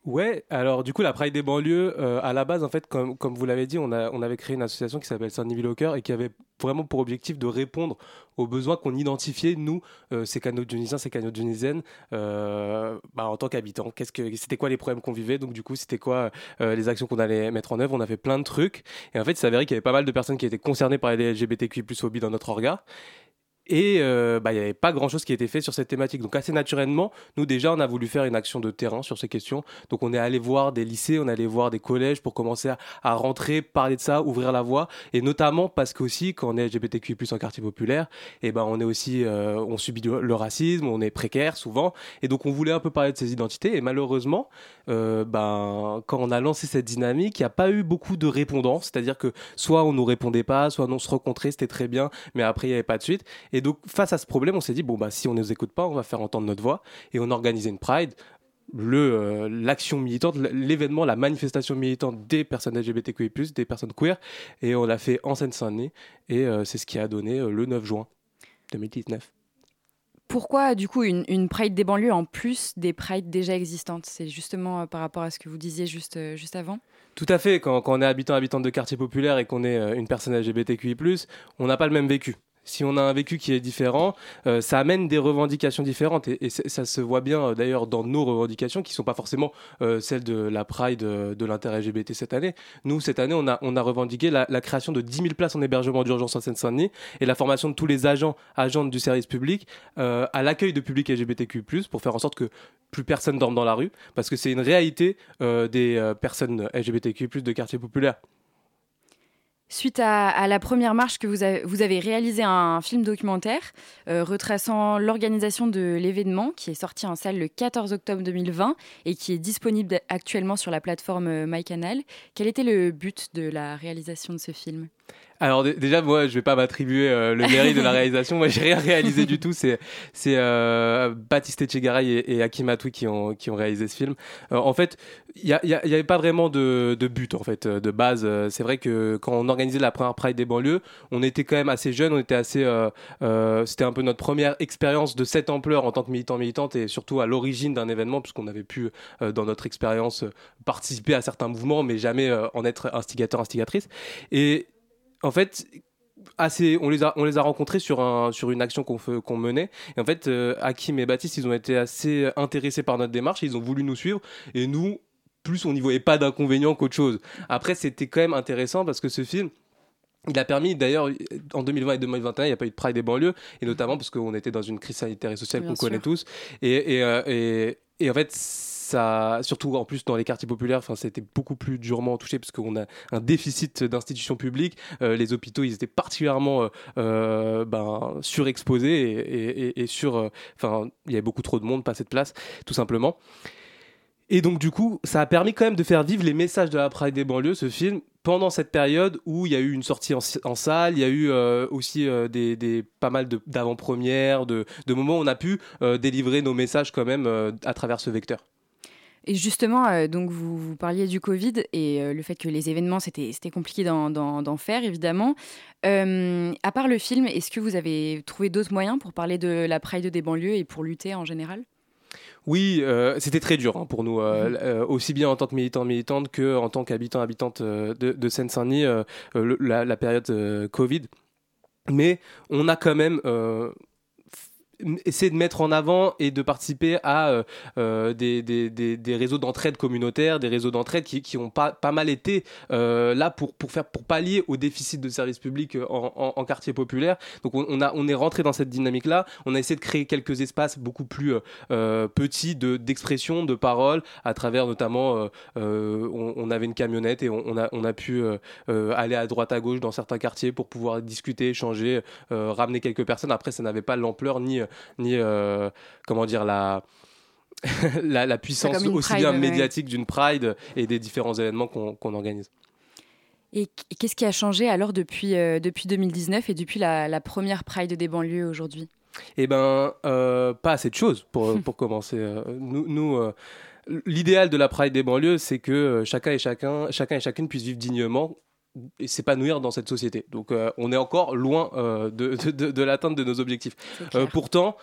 Ouais, alors du coup, la Pride des banlieues, euh, à la base, en fait, comme, comme vous l'avez dit, on, a, on avait créé une association qui s'appelle au cœur et qui avait vraiment pour objectif de répondre aux besoins qu'on identifiait, nous, euh, ces canaux tunisiens, ces canaux tunisiennes, euh, bah, en tant qu'habitants. Qu'est-ce que, c'était quoi les problèmes qu'on vivait? Donc, du coup, c'était quoi les actions qu'on allait mettre en œuvre? On a fait plein de trucs. Et en fait, il s'avérait qu'il y avait pas mal de personnes qui étaient concernées par les LGBTQI plus dans notre orga. Et euh, bah, il n'y avait pas grand-chose qui était fait sur cette thématique. Donc assez naturellement, nous déjà, on a voulu faire une action de terrain sur ces questions. Donc on est allé voir des lycées, on est allé voir des collèges pour commencer à, rentrer, parler de ça, ouvrir la voie. Et notamment parce qu'aussi, quand on est LGBTQI+, en quartier populaire, et ben on est aussi, euh, on subit le, racisme, on est précaire souvent. Et donc on voulait un peu parler de ces identités. Et malheureusement, euh, ben, quand on a lancé cette dynamique, il n'y a pas eu beaucoup de répondants. C'est-à-dire que soit on nous répondait pas, soit on se rencontrait, c'était très bien, mais après il n'y avait pas de suite. Donc, face à ce problème, on s'est dit, bon, bah, si on ne nous écoute pas, on va faire entendre notre voix. Et on a organisé une Pride, le, euh, l'action militante, l'événement, la manifestation militante des personnes LGBTQI+, des personnes queer. Et on l'a fait en Seine-Saint-Denis. Et euh, c'est ce qui a donné euh, le 9 juin 2019. Pourquoi, du coup, une, une Pride des banlieues en plus des Prides déjà existantes? C'est justement par rapport à ce que vous disiez juste, juste avant? Tout à fait. Quand, quand on est habitant, habitante de quartier populaire et qu'on est une personne LGBTQI+, on n'a pas le même vécu. Si on a un vécu qui est différent, euh, ça amène des revendications différentes et, ça se voit bien euh, d'ailleurs dans nos revendications qui sont pas forcément euh, celles de la Pride euh, de l'intérêt LGBT cette année. Nous, cette année, on a, revendiqué la, création de 10 000 places en hébergement d'urgence en Seine-Saint-Denis et la formation de tous les agents, agentes du service public euh, à l'accueil de public LGBTQ+, pour faire en sorte que plus personne dorme dans la rue, parce que c'est une réalité des personnes LGBTQ+, de quartier populaire. Suite à, la première marche que vous avez, vous réalisé un film documentaire euh, retraçant l'organisation de l'événement qui est sorti en salle le 14 octobre 2020 et qui est disponible actuellement sur la plateforme euh, MyCanal. Quel était le but de la réalisation de ce film? Alors dé- déjà, moi, je vais pas m'attribuer euh, le mérite de la réalisation. Moi, j'ai rien réalisé du tout. C'est c'est euh, Baptiste Etchegaray et, et Hakim Atoui qui ont qui ont réalisé ce film. Euh, en fait, il y, y y avait pas vraiment de, de but en fait de base. C'est vrai que quand on organisait la première Pride des banlieues, on était quand même assez jeunes. On était assez. C'était un peu notre première expérience de cette ampleur en tant que militant militante et surtout à l'origine d'un événement puisqu'on avait pu dans notre expérience participer à certains mouvements, mais jamais en être instigateur instigatrice. Et en fait, assez, on les a, on les a rencontrés sur un, sur une action qu'on qu'on menait. Et en fait, euh, Hakim et Baptiste, ils ont été assez intéressés par notre démarche. Ils ont voulu nous suivre. Et nous, plus on n'y voyait pas d'inconvénient qu'autre chose. Après, c'était quand même intéressant parce que ce film. Il a permis, d'ailleurs, en 2020 et 2021, il n'y a pas eu de Pride des banlieues, et notamment parce qu'on était dans une crise sanitaire et sociale qu'on connaît tous. Et, et, euh, et, et en fait, surtout en plus dans les quartiers populaires, enfin, c'était beaucoup plus durement touché parce qu'on a un déficit d'institutions publiques. Euh, les hôpitaux, ils étaient particulièrement euh, euh, ben, surexposés et, sur, enfin, il y avait beaucoup trop de monde, pas assez de place, tout simplement. Et donc du coup, ça a permis quand même de faire vivre les messages de la Pride des banlieues, ce film, pendant cette période où il y a eu une sortie en, salle, il y a eu aussi des, pas mal d'avant-premières, de, moments où on a pu délivrer nos messages quand même à travers ce vecteur. Et justement, euh, donc vous, vous parliez du Covid et euh, le fait que les événements, c'était compliqué d'en- faire, évidemment. Euh, à part le film, est-ce que vous avez trouvé d'autres moyens pour parler de la Pride des banlieues et pour lutter en général? Oui, euh, c'était très dur hein, pour nous, euh, Mhm. euh, aussi bien en tant que militant militante que en tant qu'habitant habitante de, de Seine-Saint-Denis, la, la période Covid. Mais on a quand même essayé de mettre en avant et de participer à euh, euh, des, des, des, des réseaux d'entraide communautaires, des réseaux d'entraide qui, qui ont pas, pas mal été euh, là pour, pour, faire, pour pallier au déficit de services publics en, en, en quartier populaire. Donc on, a, on est rentré dans cette dynamique-là. On a essayé de créer quelques espaces beaucoup plus euh, petits de- d'expression, de, parole, à travers notamment, on, avait une camionnette et on, a, on a pu aller à droite à gauche dans certains quartiers pour pouvoir discuter, échanger, ramener quelques personnes. Après, ça n'avait pas l'ampleur ni, ni euh, comment dire, la, la, la puissance aussi Pride, bien ouais. médiatique d'une Pride et des différents événements qu'on qu'on organise. Et qu- qu'est-ce qui a changé alors depuis, euh, depuis 2019 et depuis la, la première Pride des banlieues aujourd'hui? Eh ben, euh, pas assez de choses pour, pour commencer. Euh, Nous, nous, euh, l'idéal de la Pride des banlieues, c'est que chacun et chacun, chacun et chacune puisse vivre dignement et s'épanouir dans cette société. Donc, euh, on est encore loin euh, de, de, l'atteinte de nos objectifs. Euh, pourtant,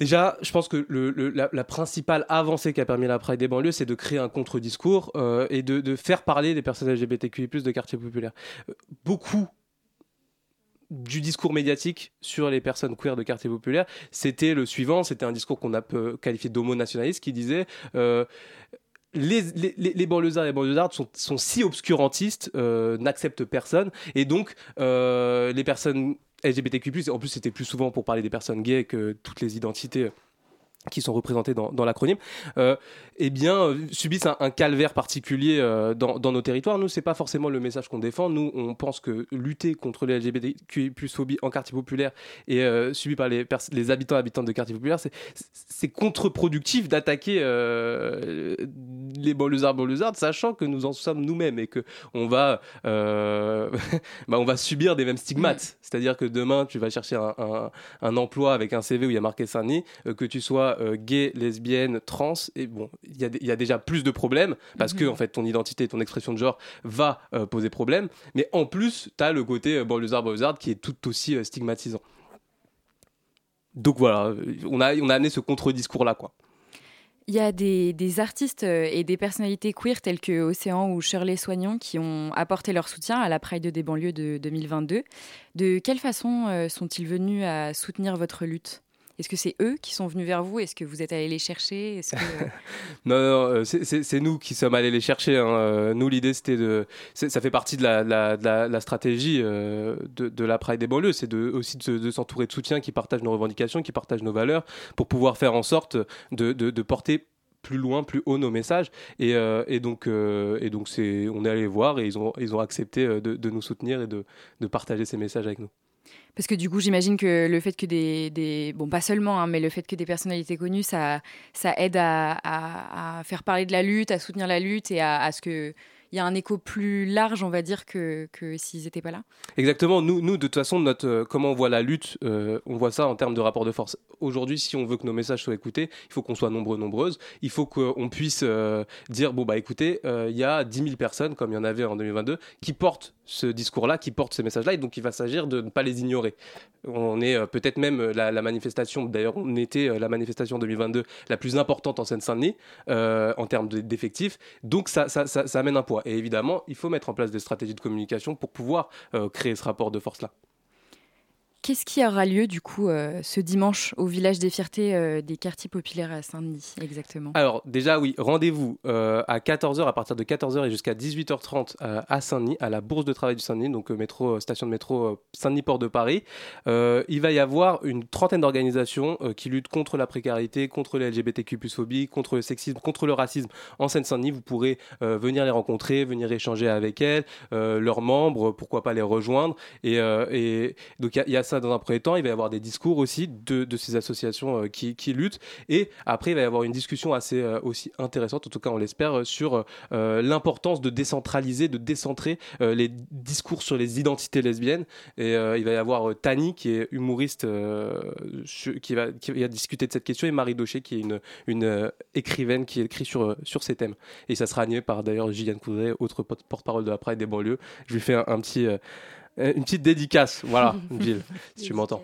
Déjà, je pense que le- le- la, la principale avancée qui a permis la Pride des banlieues, c'est de créer un contre-discours et de, de faire parler les personnes LGBTQI+, de quartiers populaires. Beaucoup du discours médiatique sur les personnes queer de quartiers populaires, c'était le suivant, c'était un discours qu'on a qualifié d'homo-nationaliste qui disait... euh, les, les, les, et les sont, sont si obscurantistes, euh, n'acceptent personne, et donc euh, les personnes LGBTQ+, en plus c'était plus souvent pour parler des personnes gays que toutes les identités qui sont représentées dans, dans l'acronyme, euh, eh bien, euh, subissent un, un calvaire particulier euh, dans, dans nos territoires. Nous, c'est pas forcément le message qu'on défend. Nous, on pense que lutter contre les LGBTQI+, phobie en quartier populaire et euh, subi par les, habitants et habitantes de quartier populaire, c'est- contre-productif d'attaquer les banlieusards banlieusardes, sachant que nous en sommes nous-mêmes et que on va, bah, on va subir des mêmes stigmates. C'est-à-dire que demain, tu vas chercher un, un- un emploi avec un CV où il y a marqué Saint-Denis, que tu sois euh, gay, lesbienne, trans, et bon, il y, a y déjà plus de problèmes parce que en fait ton identité, ton expression de genre va euh, poser problème, mais en plus, tu as le côté banlieusard banlieusarde qui est tout aussi euh, stigmatisant. Donc voilà, on a, on a amené ce contre-discours là, quoi. Il y a des, des artistes et des personnalités queer tels que Océan ou Shirley Soignon qui ont apporté leur soutien à la Pride des banlieues de 2022. De quelle façon sont-ils venus à soutenir votre lutte? Est-ce que c'est eux qui sont venus vers vous? Est-ce que vous êtes allé les chercher? Non, non, euh, c'est- nous qui sommes allés les chercher. hein. Euh, Nous, l'idée, c'était de. Ça fait partie de la, de la- la- stratégie euh, de, la Pride des banlieues. C'est aussi de, se- de s'entourer de soutien qui partagent nos revendications, qui partagent nos valeurs, pour pouvoir faire en sorte de, porter plus loin, plus haut nos messages. Et, donc, on est allé voir et ils ont, accepté de, nous soutenir et de partager ces messages avec nous. Parce que du coup, j'imagine que le fait que des, bon, pas seulement, hein, mais le fait que des personnalités connues, ça, aide à, faire parler de la lutte, à soutenir la lutte et à ce que il y a un écho plus large, on va dire, que, s'ils n'étaient pas là. Exactement. Nous, de toute façon, notre, euh, comment on voit la lutte, euh, on voit ça en termes de rapport de force. Aujourd'hui, si on veut que nos messages soient écoutés, il faut qu'on soit nombreux, nombreuses. Il faut qu'on puisse euh, dire bon, bah écoutez, il y a 10 000 personnes, comme il y en avait en 2022, qui portent ce discours-là, qui portent ces messages-là, et donc il va s'agir de ne pas les ignorer. On est peut-être même la, manifestation, d'ailleurs, on était la manifestation 2022 la plus importante en Seine-Saint-Denis en termes de- d'effectifs. Donc ça, ça amène un poids. Et évidemment, il faut mettre en place des stratégies de communication pour pouvoir euh, créer ce rapport de force-là. Qu'est-ce qui aura lieu du coup euh, ce dimanche au village des fiertés euh, des quartiers populaires à Saint-Denis exactement? Alors déjà oui, rendez-vous euh, à 14h, à partir de 14h et jusqu'à 18h30 euh, à Saint-Denis, à la Bourse de Travail du Saint-Denis, donc métro, station de métro euh, Saint-Denis-Port de Paris. Il va y avoir une trentaine d'organisations qui luttent contre la précarité, contre les LGBTQ+, phobie, contre le sexisme, contre le racisme en Seine-Saint-Denis. Vous pourrez venir les rencontrer, venir échanger avec elles, leurs membres, pourquoi pas les rejoindre. Et, donc il y a- y, dans un premier temps. Il va y avoir des discours aussi de, ces associations euh, qui, qui luttent. Et après, il va y avoir une discussion assez euh, aussi intéressante, en tout cas on l'espère, euh, sur l'importance de décentraliser, de décentrer les discours sur les identités lesbiennes. Et il va y avoir Tani, qui est humoriste, qui, va, qui va discuter de cette question, et Marie Daucher, qui est une, une écrivaine qui écrit sur, sur ces thèmes. Et ça sera animé par d'ailleurs Gilliane Coudray, autre porte-parole de la Pride des banlieues. Je lui fais un petit... euh, une petite dédicace, voilà, Gilles, si tu m'entends.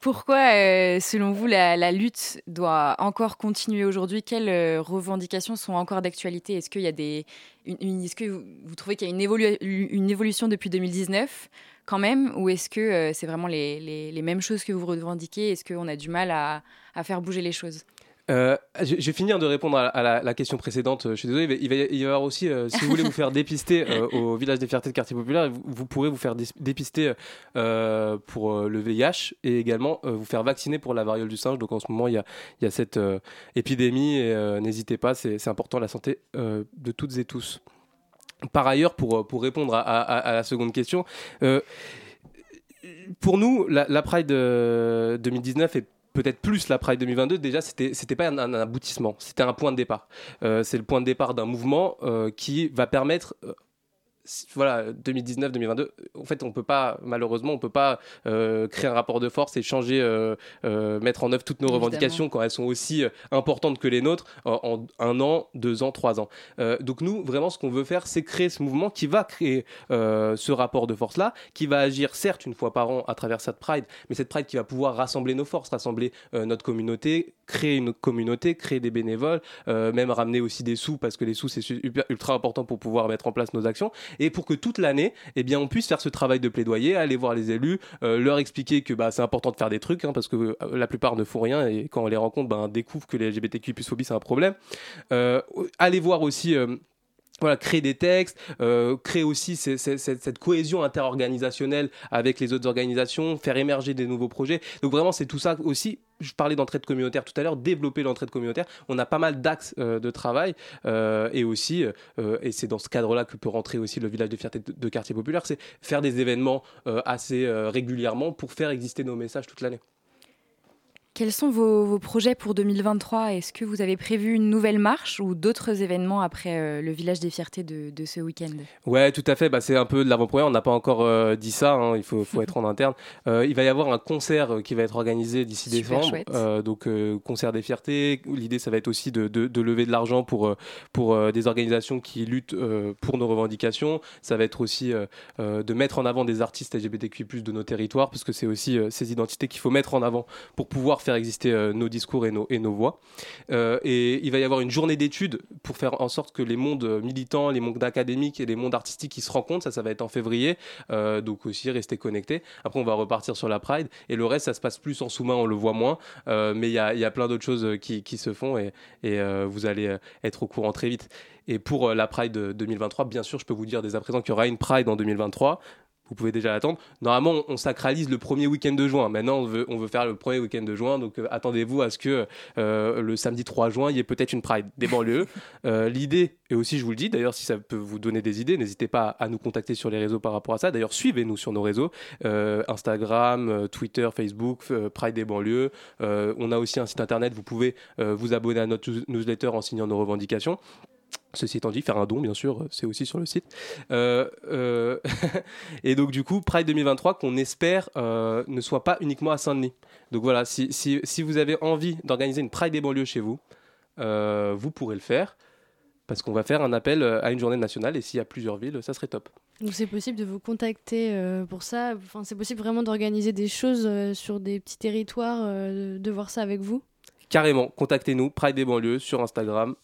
Pourquoi, euh, selon vous, la, la lutte doit encore continuer aujourd'hui? Quelles euh, revendications sont encore d'actualité? Est-ce qu'il y a des, une- une- est-ce que vous, vous trouvez qu'il y a une, évolu- une évolution depuis 2019 quand même, ou est-ce que euh, c'est vraiment les, les- les mêmes choses que vous revendiquez? Est-ce qu'on a du mal à, à faire bouger les choses? Euh, je je vais finir de répondre à, à la, la question précédente. Je suis désolé, mais il va, il va y avoir aussi, euh, si vous voulez vous faire dépister euh, au village des fiertés de quartier populaire, vous, vous pourrez vous faire dépister euh, pour euh, le VIH et également euh, vous faire vacciner pour la variole du singe. Donc en ce moment, il y a, il y a cette euh, épidémie et euh, n'hésitez pas, c'est important la santé euh, de toutes et tous. Par ailleurs, pour, euh, pour répondre à, à- à la seconde question, euh, pour nous, la, la Pride euh, 2019 est peut-être plus la Pride 2022, déjà, c'était c'était pas un, un aboutissement, c'était un point de départ. Euh, c'est le point de départ d'un mouvement euh, qui va permettre euh, voilà, 2019, 2022, en fait, on peut pas, malheureusement, on peut pas euh, créer un rapport de force et changer, euh, euh, mettre en œuvre toutes nos Évidemment. revendications quand elles sont aussi importantes que les nôtres en, en un an, deux ans, trois ans. Donc nous, vraiment, ce qu'on veut faire, c'est créer ce mouvement qui va créer ce rapport de force-là, qui va agir certes une fois par an à travers cette Pride, mais cette Pride qui va pouvoir rassembler nos forces, rassembler notre communauté, créer une communauté, créer des bénévoles, même ramener aussi des sous parce que les sous c'est ultra important pour pouvoir mettre en place nos actions et pour que toute l'année, eh on puisse faire ce travail de plaidoyer, aller voir les élus, euh, leur expliquer que bah, c'est important de faire des trucs hein, parce que euh, la plupart ne font rien et quand on les rencontre, on découvre que les LGBTQ plus phobie c'est un problème. Euh, aller voir aussi. Voilà, créer des textes, euh, créer aussi cette, cette cohésion interorganisationnelle avec les autres organisations, faire émerger des nouveaux projets. Donc vraiment, c'est tout ça aussi. Je parlais d'entraide communautaire tout à l'heure, développer l'entraide communautaire. On a pas mal d'axes euh, de travail euh, et aussi, et c'est dans ce cadre-là que peut rentrer aussi le village des fiertés de, de quartier populaire, c'est faire des événements assez régulièrement pour faire exister nos messages toute l'année. Quels sont vos, vos projets pour 2023 Est-ce que vous avez prévu une nouvelle marche ou d'autres événements après euh, le village des fiertés de, de ce week-end? Ouais, tout à fait. Bah, c'est un peu de l'avant-première. On n'a pas encore euh, dit ça. hein. Il faut, faut être en interne. Euh, il va y avoir un concert qui va être organisé d'ici décembre. donc, concert des fiertés. L'idée, ça va être aussi de, de- de lever de l'argent pour, pour des organisations qui luttent pour nos revendications. Ça va être aussi de mettre en avant des artistes LGBTQI+, de nos territoires, parce que c'est aussi ces identités qu'il faut mettre en avant pour pouvoir faire exister euh, nos discours et nos, et nos voix. Euh, et il va y avoir une journée d'études pour faire en sorte que les mondes militants, les mondes académiques et les mondes artistiques qui se rencontrent, ça, ça va être en février. Euh, donc aussi rester connectés. Après, on va repartir sur la Pride et le reste, ça se passe plus en sous-main, on le voit moins. Mais il y a, y a plein d'autres choses qui, qui se font et, et, vous allez être au courant très vite. Et pour la Pride euh, 2023, bien sûr, je peux vous dire dès à présent qu'il y aura une Pride en 2023. Vous pouvez déjà l'attendre. Normalement, on, on sacralise le premier week-end de juin. Maintenant, on veut, on veut faire le premier week-end de juin. Donc, euh, attendez-vous à ce que euh, le samedi 3 juin, il y ait peut-être une Pride des banlieues. Euh, L'idée, et aussi je vous le dis, d'ailleurs, si ça peut vous donner des idées, n'hésitez pas à nous contacter sur les réseaux par rapport à ça. D'ailleurs, suivez-nous sur nos réseaux Instagram, Twitter, Facebook, Pride des banlieues. On a aussi un site internet. Vous pouvez vous abonner à notre newsletter en signant nos revendications. Ceci étant dit, faire un don, bien sûr, c'est aussi sur le site. Euh, euh, et donc, du coup, Pride 2023, qu'on espère euh, ne soit pas uniquement à Saint-Denis. Donc voilà, si, si, si vous avez envie d'organiser une Pride des banlieues chez vous, euh, vous pourrez le faire. Parce qu'on va faire un appel euh, à une journée nationale et s'il y a plusieurs villes, ça serait top. Donc c'est possible de vous contacter euh, pour ça. Enfin, c'est possible vraiment d'organiser des choses euh, sur des petits territoires, euh, de voir ça avec vous? Carrément, contactez-nous, Pride des banlieues, sur Instagram,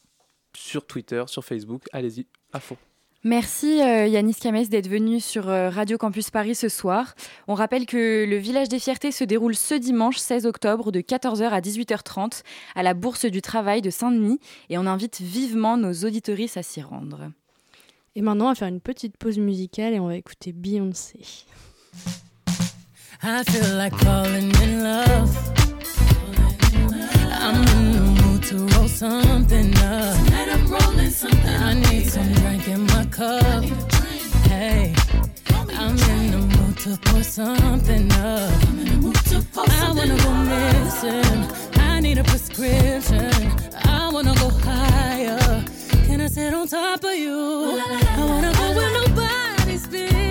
sur Twitter, sur Facebook. Allez-y, à fond. Merci euh, Yanis Kames d'être venu sur euh, Radio Campus Paris ce soir. On rappelle que le Village des Fiertés se déroule ce dimanche 16 octobre de 14h à 18h30 à la Bourse du Travail de Saint-Denis et on invite vivement nos auditoristes à s'y rendre. Et maintenant, on va faire une petite pause musicale et on va écouter Beyoncé. I feel like falling in love. I'm to roll something up. Tonight I'm rolling something. I need some drink in my cup. Hey, I'm in the mood to pour something up. I wanna go missing. I need a prescription. I wanna go higher. Can I sit on top of you? I wanna go where nobody's been.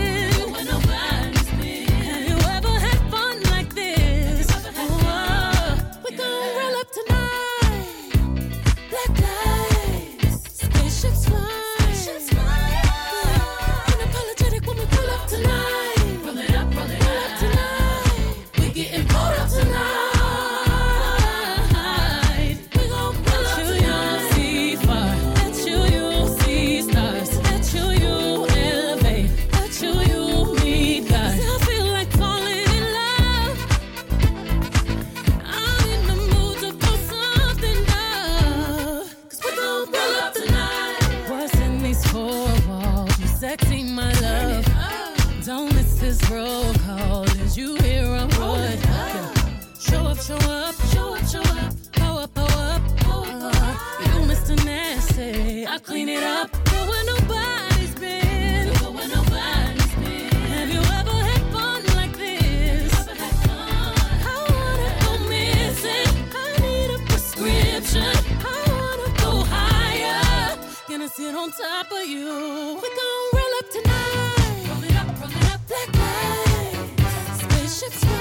on top of you. We gon' roll up tonight. Roll it up, roll it up that way. Spaceships.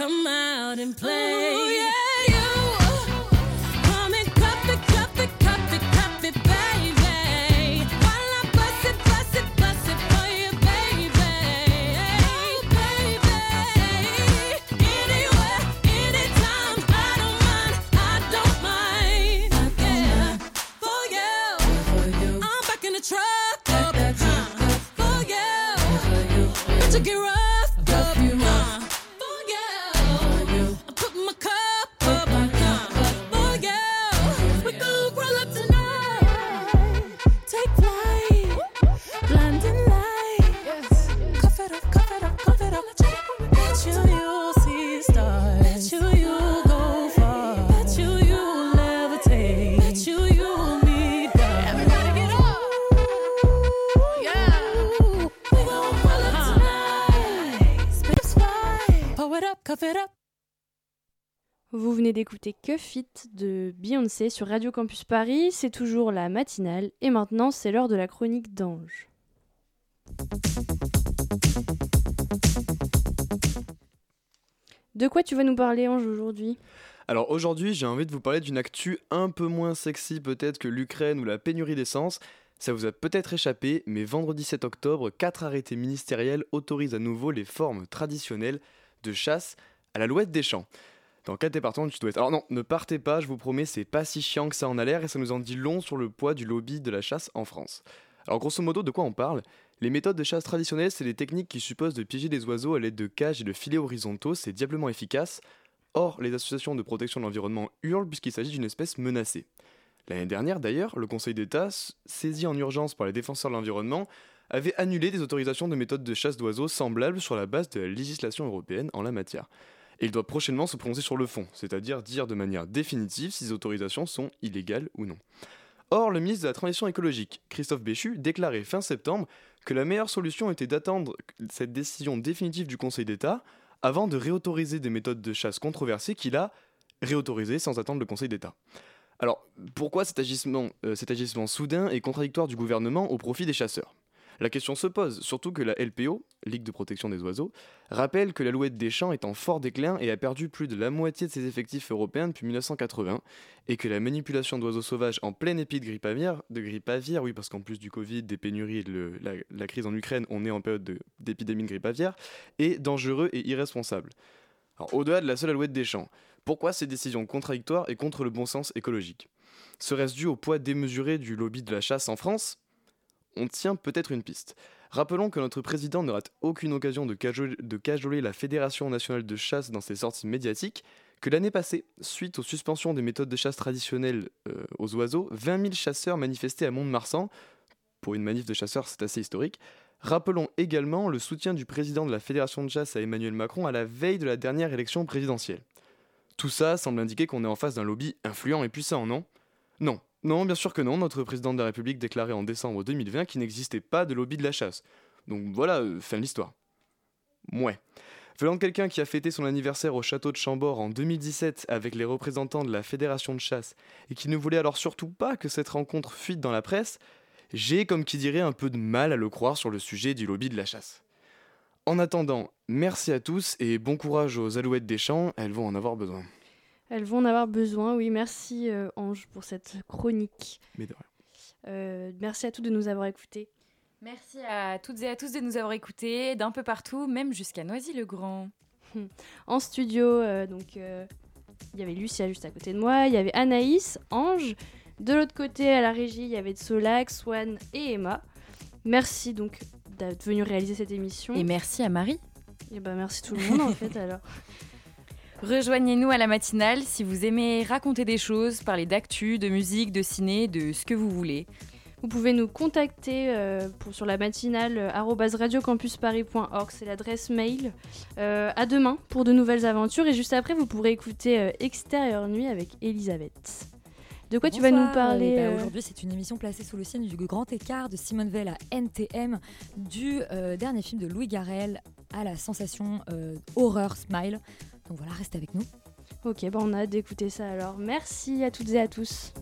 Come out and play. Ooh, d'écouter Que Fit de Beyoncé sur Radio Campus Paris. C'est toujours la matinale. Et maintenant, c'est l'heure de la chronique d'Ange. De quoi tu vas nous parler, Ange, aujourd'hui? Alors aujourd'hui, j'ai envie de vous parler d'une actu un peu moins sexy peut-être que l'Ukraine ou la pénurie d'essence. Ça vous a peut-être échappé, mais vendredi 7 octobre, quatre arrêtés ministériels autorisent à nouveau les formes traditionnelles de chasse à l'alouette des champs. Dans quatre départements du sud-ouest? Alors non, ne partez pas, je vous promets, c'est pas si chiant que ça en a l'air et ça nous en dit long sur le poids du lobby de la chasse en France. Alors grosso modo, de quoi on parle? Les méthodes de chasse traditionnelles, c'est des techniques qui supposent de piéger des oiseaux à l'aide de cages et de filets horizontaux, c'est diablement efficace. Or, les associations de protection de l'environnement hurlent puisqu'il s'agit d'une espèce menacée. L'année dernière, d'ailleurs, le Conseil d'État, saisi en urgence par les défenseurs de l'environnement, avait annulé des autorisations de méthodes de chasse d'oiseaux semblables sur la base de la législation européenne en la matière. Et il doit prochainement se prononcer sur le fond, c'est-à-dire dire de manière définitive si ces autorisations sont illégales ou non. Or, le ministre de la Transition écologique, Christophe Béchu, déclarait fin septembre que la meilleure solution était d'attendre cette décision définitive du Conseil d'État avant de réautoriser des méthodes de chasse controversées qu'il a réautorisées sans attendre le Conseil d'État. Alors, pourquoi cet agissement, euh, cet agissement soudain et contradictoire du gouvernement au profit des chasseurs? La question se pose, surtout que la LPO, Ligue de protection des oiseaux, rappelle que l'alouette des champs est en fort déclin et a perdu plus de la moitié de ses effectifs européens depuis 1980, et que la manipulation d'oiseaux sauvages en pleine épi de grippe aviaire, de grippe aviaire, oui, parce qu'en plus du Covid, des pénuries et de la, crise en Ukraine, on est en période de- d'épidémie de, grippe aviaire, est dangereux et irresponsable. Au-delà de la seule alouette des champs, pourquoi ces décisions contradictoires et contre le bon sens écologique? Serait-ce dû au poids démesuré du lobby de la chasse en France? On tient peut-être une piste. Rappelons que notre président ne rate aucune occasion de, cajoler, la Fédération nationale de chasse dans ses sorties médiatiques, que l'année passée, suite aux suspensions des méthodes de chasse traditionnelles euh, aux oiseaux, 20 000 chasseurs manifestaient à Mont-de-Marsan. Pour une manif de chasseurs, c'est assez historique. Rappelons également le soutien du président de la Fédération de chasse à Emmanuel Macron à la veille de la dernière élection présidentielle. Tout ça semble indiquer qu'on est en face d'un lobby influent et puissant, non? Non, non, bien sûr que non. Notre président de la République déclarait en décembre 2020 qu'il n'existait pas de lobby de la chasse. Donc voilà, euh, fin de l'histoire. Mouais. Venant de quelqu'un qui a fêté son anniversaire au château de Chambord en 2017 avec les représentants de la Fédération de chasse et qui ne voulait alors surtout pas que cette rencontre fuite dans la presse, j'ai, comme qui dirait, un peu de mal à le croire sur le sujet du lobby de la chasse. En attendant, merci à tous et bon courage aux alouettes des champs, elles vont en avoir besoin. Elles vont en avoir besoin, oui. Merci euh, Ange pour cette chronique. Mais de rien. Euh, merci à tous de nous avoir écoutés. Merci à toutes et à tous de nous avoir écoutés d'un peu partout, même jusqu'à Noisy-le-Grand. En studio, euh, donc euh, il y avait Lucia juste à côté de moi, il y avait Anaïs, Ange. De l'autre côté, à la régie, il y avait Solax, Swan et Emma. Merci donc d'être venu réaliser cette émission. Et merci à Marie. Et bah merci tout le monde en fait alors. Rejoignez-nous à la matinale si vous aimez raconter des choses, parler d'actu, de musique, de ciné, de ce que vous voulez. Vous pouvez nous contacter euh, pour, sur la matinale euh, radiocampusparis.org, c'est l'adresse mail. Euh, à demain pour de nouvelles aventures et juste après vous pourrez écouter euh, Extérieur Nuit avec Elisabeth. De quoi tu vas nous parler Eh ben, euh, Aujourd'hui, c'est une émission placée sous le signe du grand écart de Simone Veil à NTM, du euh, dernier film de Louis Garrel à la sensation euh, horreur smile. Donc voilà, restez avec nous. Ok, bah on a hâte d'écouter ça alors. Merci à toutes et à tous.